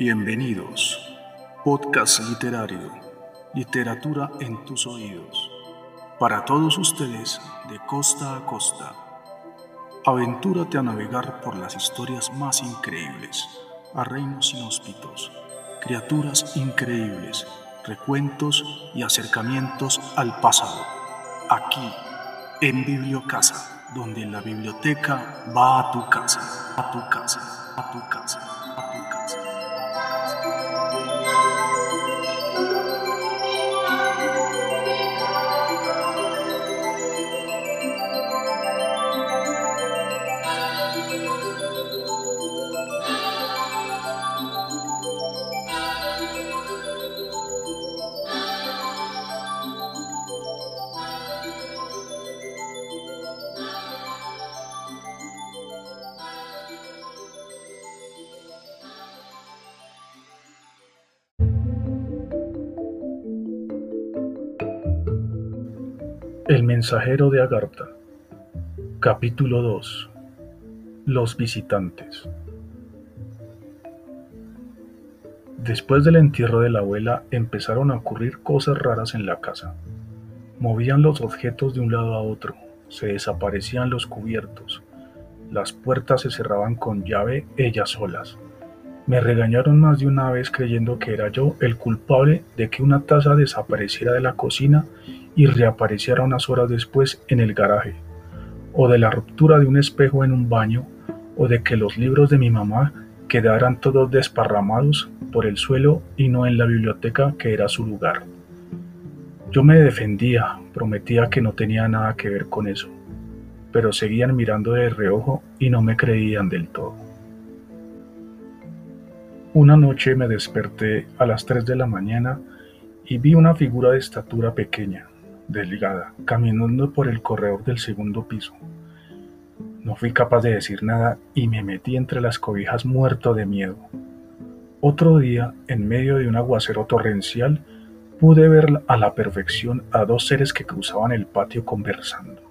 Bienvenidos. Podcast literario. Literatura en tus oídos. Para todos ustedes, de costa a costa. Aventúrate a navegar por las historias más increíbles, a reinos inhóspitos, criaturas increíbles, recuentos y acercamientos al pasado. Aquí, en Bibliocasa, donde la biblioteca va a tu casa, a tu casa, a tu casa. El mensajero de Agartha Capítulo 2 Los visitantes Después del entierro de la abuela empezaron a ocurrir cosas raras en la casa. Movían los objetos de un lado a otro, se desaparecían los cubiertos, las puertas se cerraban con llave ellas solas. Me regañaron más de una vez creyendo que era yo el culpable de que una taza desapareciera de la cocina y reapareciera unas horas después en el garaje, o de la ruptura de un espejo en un baño, o de que los libros de mi mamá quedaran todos desparramados por el suelo y no en la biblioteca que era su lugar. Yo me defendía, prometía que no tenía nada que ver con eso, pero seguían mirando de reojo y no me creían del todo. Una noche me desperté a las 3 de la mañana y vi una figura de estatura pequeña, delgada, caminando por el corredor del segundo piso. No fui capaz de decir nada y me metí entre las cobijas muerto de miedo. Otro día, en medio de un aguacero torrencial, pude ver a la perfección a dos seres que cruzaban el patio conversando.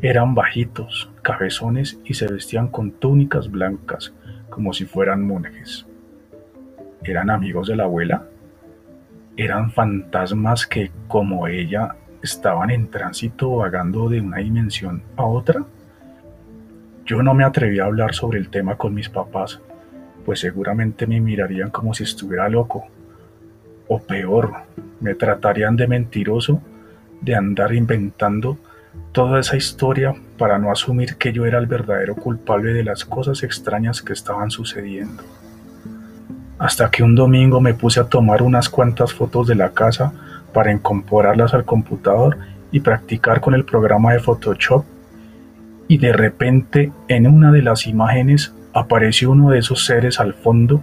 Eran bajitos, cabezones y se vestían con túnicas blancas, como si fueran monjes. ¿Eran amigos de la abuela? ¿Eran fantasmas que, como ella, estaban en tránsito vagando de una dimensión a otra? Yo no me atreví a hablar sobre el tema con mis papás, pues seguramente me mirarían como si estuviera loco. O peor, me tratarían de mentiroso, de andar inventando toda esa historia para no asumir que yo era el verdadero culpable de las cosas extrañas que estaban sucediendo. Hasta que un domingo me puse a tomar unas cuantas fotos de la casa para incorporarlas al computador y practicar con el programa de Photoshop y de repente en una de las imágenes apareció uno de esos seres al fondo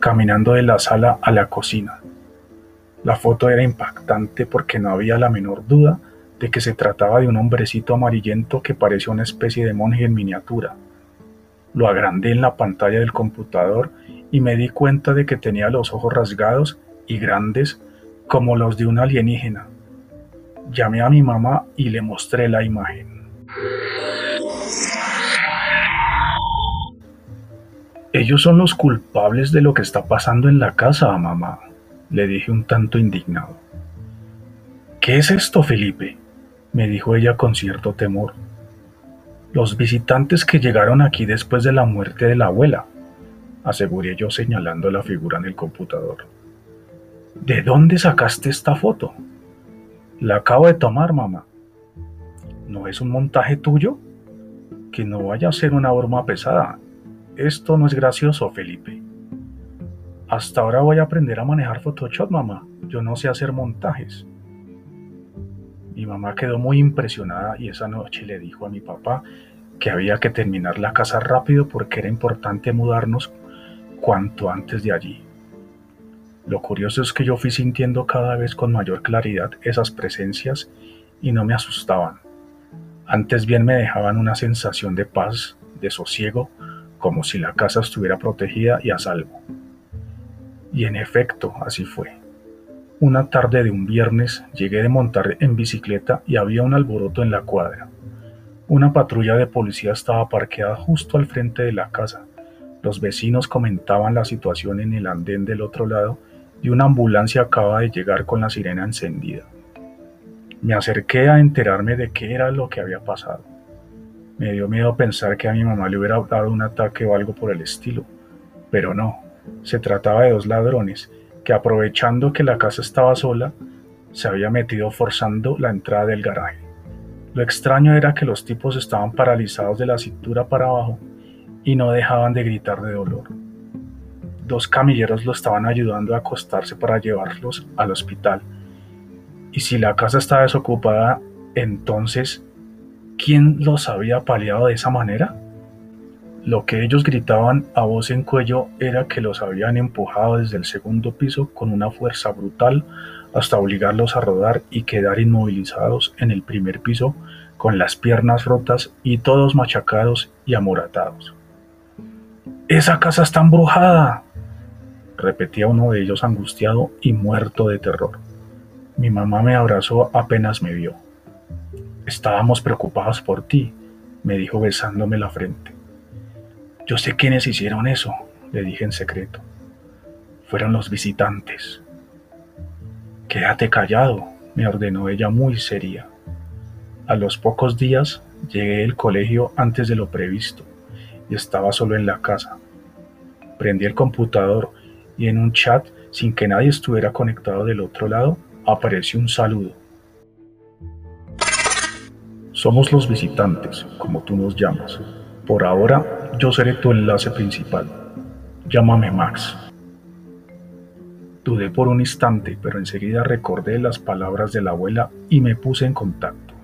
caminando de la sala a la cocina. La foto era impactante porque no había la menor duda de que se trataba de un hombrecito amarillento que parecía una especie de monje en miniatura. Lo agrandé en la pantalla del computador y me di cuenta de que tenía los ojos rasgados y grandes como los de un alienígena. Llamé a mi mamá y le mostré la imagen. Ellos son los culpables de lo que está pasando en la casa, mamá, le dije un tanto indignado. ¿Qué es esto, Felipe? me dijo ella con cierto temor. Los visitantes que llegaron aquí después de la muerte de la abuela, aseguré yo señalando la figura en el computador. ¿De dónde sacaste esta foto? La acabo de tomar, mamá. ¿No es un montaje tuyo? Que no vaya a ser una broma pesada. Esto no es gracioso, Felipe. Hasta ahora voy a aprender a manejar Photoshop, mamá. Yo no sé hacer montajes. Mi mamá quedó muy impresionada y esa noche le dijo a mi papá que había que terminar la casa rápido porque era importante mudarnos cuanto antes de allí. Lo curioso es que yo fui sintiendo cada vez con mayor claridad esas presencias y no me asustaban. Antes bien me dejaban una sensación de paz, de sosiego, como si la casa estuviera protegida y a salvo. Y en efecto, así fue. Una tarde de un viernes llegué de montar en bicicleta y había un alboroto en la cuadra. Una patrulla de policía estaba parqueada justo al frente de la casa, Los vecinos comentaban la situación en el andén del otro lado y una ambulancia acaba de llegar con la sirena encendida. Me acerqué a enterarme de qué era lo que había pasado. Me dio miedo pensar que a mi mamá le hubiera dado un ataque o algo por el estilo, pero no, se trataba de dos ladrones que aprovechando que la casa estaba sola, se había metido forzando la entrada del garaje. Lo extraño era que los tipos estaban paralizados de la cintura para abajo y no dejaban de gritar de dolor. Dos camilleros lo estaban ayudando a acostarse para llevarlos al hospital. Y si la casa estaba desocupada, entonces, ¿quién los había paliado de esa manera? Lo que ellos gritaban a voz en cuello era que los habían empujado desde el segundo piso con una fuerza brutal hasta obligarlos a rodar y quedar inmovilizados en el primer piso con las piernas rotas y todos machacados y amoratados. Esa casa está embrujada, repetía uno de ellos angustiado y muerto de terror. Mi mamá me abrazó apenas me vio. Estábamos preocupados por ti, me dijo besándome la frente. Yo sé quiénes hicieron eso, le dije en secreto. Fueron los visitantes. Quédate callado, me ordenó ella muy seria. A los pocos días llegué al colegio antes de lo previsto y estaba solo en la casa. Prendí el computador y en un chat, sin que nadie estuviera conectado del otro lado, apareció un saludo. Somos los visitantes, como tú nos llamas. Por ahora, yo seré tu enlace principal. Llámame Max. Dudé por un instante, pero enseguida recordé las palabras de la abuela y me puse en contacto.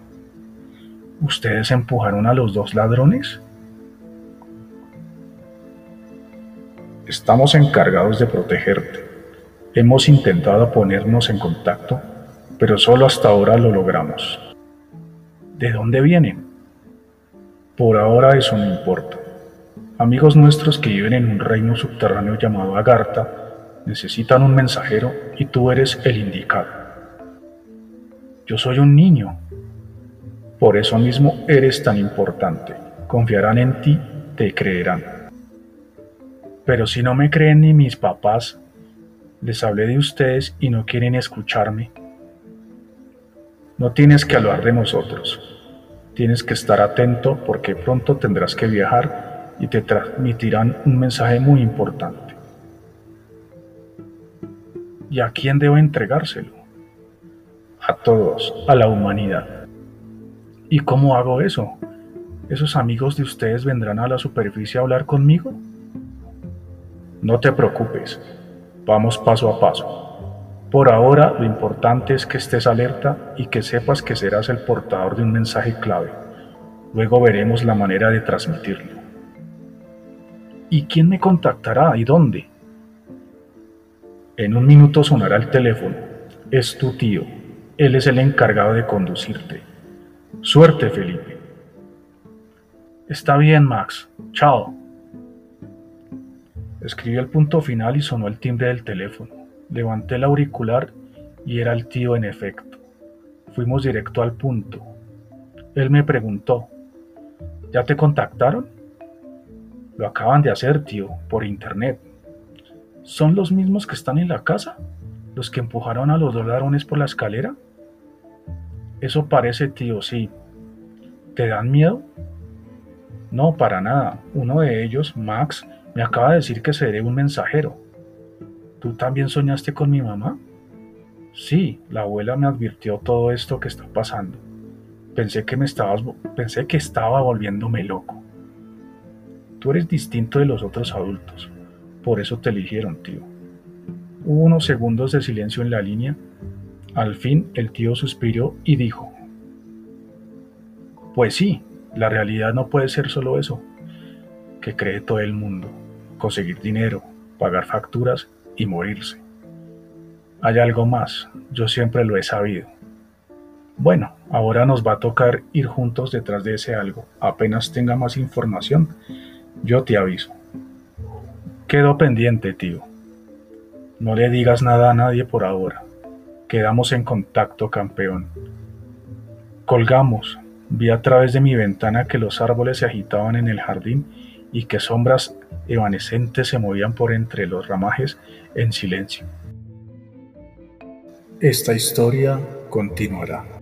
¿Ustedes empujaron a los dos ladrones? Estamos encargados de protegerte. Hemos intentado ponernos en contacto, pero solo hasta ahora lo logramos. ¿De dónde vienen? Por ahora eso no importa. Amigos nuestros que viven en un reino subterráneo llamado Agartha necesitan un mensajero y tú eres el indicado. Yo soy un niño. Por eso mismo eres tan importante. Confiarán en ti, te creerán. Pero si no me creen ni mis papás, les hablé de ustedes y no quieren escucharme. No tienes que hablar de nosotros. Tienes que estar atento porque pronto tendrás que viajar y te transmitirán un mensaje muy importante. ¿Y a quién debo entregárselo? A todos, a la humanidad. ¿Y cómo hago eso? ¿Esos amigos de ustedes vendrán a la superficie a hablar conmigo? No te preocupes, vamos paso a paso. Por ahora lo importante es que estés alerta y que sepas que serás el portador de un mensaje clave. Luego veremos la manera de transmitirlo. ¿Y quién me contactará y dónde? En un minuto sonará el teléfono. Es tu tío. Él es el encargado de conducirte. Suerte, Felipe. Está bien, Max. Chao. Escribió el punto final y sonó el timbre del teléfono. Levanté el auricular y era el tío en efecto. Fuimos directo al punto. Él me preguntó, ¿ya te contactaron? Lo acaban de hacer, tío, por internet. ¿Son los mismos que están en la casa? ¿Los que empujaron a los dos ladrones por la escalera? Eso parece, tío, sí. ¿Te dan miedo? No, para nada. Uno de ellos, Max, me acaba de decir que seré un mensajero. ¿Tú también soñaste con mi mamá? Sí, la abuela me advirtió todo esto que está pasando. Pensé que me estabas, pensé que estaba volviéndome loco. Tú eres distinto de los otros adultos, por eso te eligieron, tío. Hubo unos segundos de silencio en la línea. Al fin el tío suspiró y dijo, Pues sí, la realidad no puede ser solo eso, que cree todo el mundo, conseguir dinero, pagar facturas y morirse. Hay algo más, yo siempre lo he sabido. Bueno, ahora nos va a tocar ir juntos detrás de ese algo. Apenas tenga más información, yo te aviso. Quedo pendiente, tío. No le digas nada a nadie por ahora. Quedamos en contacto, campeón. Colgamos. Vi a través de mi ventana que los árboles se agitaban en el jardín y que sombras evanescentes se movían por entre los ramajes en silencio. Esta historia continuará.